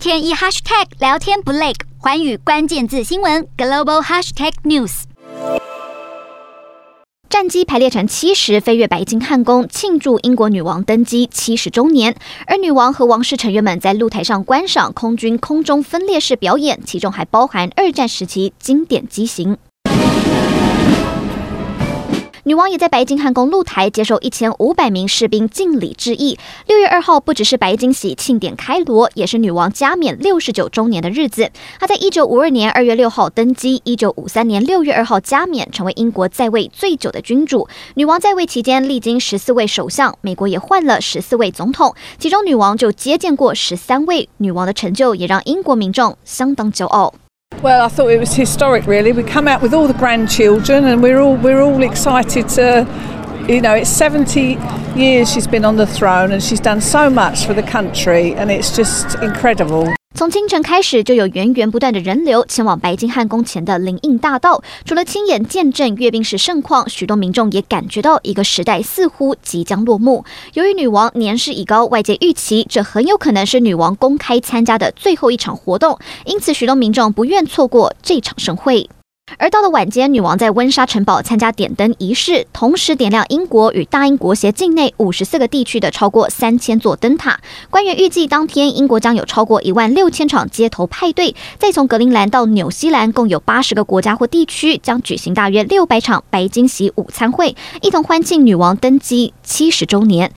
天一 hashtag 聊天不累，环宇关键字新闻 global hashtag news。战机排列成七十，飞越白金汉宫，庆祝英国女王登基七十周年。而女王和王室成员们在露台上观赏空军空中分列式表演，其中还包含二战时期经典机型。女王也在白金汉宫露台接受一千五百名士兵敬礼致意。六月二号不只是白金禧庆典开锣，也是女王加冕六十九周年的日子。她在一九五二年二月六号登基，一九五三年六月二号加冕，成为英国在位最久的君主。女王在位期间历经十四位首相，美国也换了十四位总统，其中女王就接见过十三位。女王的成就也让英国民众相当骄傲。Well, I thought it was historic, really. We come out with all the grandchildren, and we're all we're all excited to, you know, it's 70 years she's been on the throne, and she's done so much for the country, and it's just incredible. 从清晨开始，就有源源不断的人流前往白金汉宫前的灵荫大道。除了亲眼见证阅兵式盛况，许多民众也感觉到一个时代似乎即将落幕。由于女王年事已高，外界预期这很有可能是女王公开参加的最后一场活动，因此许多民众不愿错过这场盛会。而到了晚间，女王在温莎城堡参加点灯仪式，同时点亮英国与大英国协境内五十四个地区的超过三千座灯塔。官员预计，当天英国将有超过一万六千场街头派对，再从格陵兰到纽西兰，共有八十个国家或地区将举行大约六百场白金禧午餐会，一同欢庆女王登基七十周年。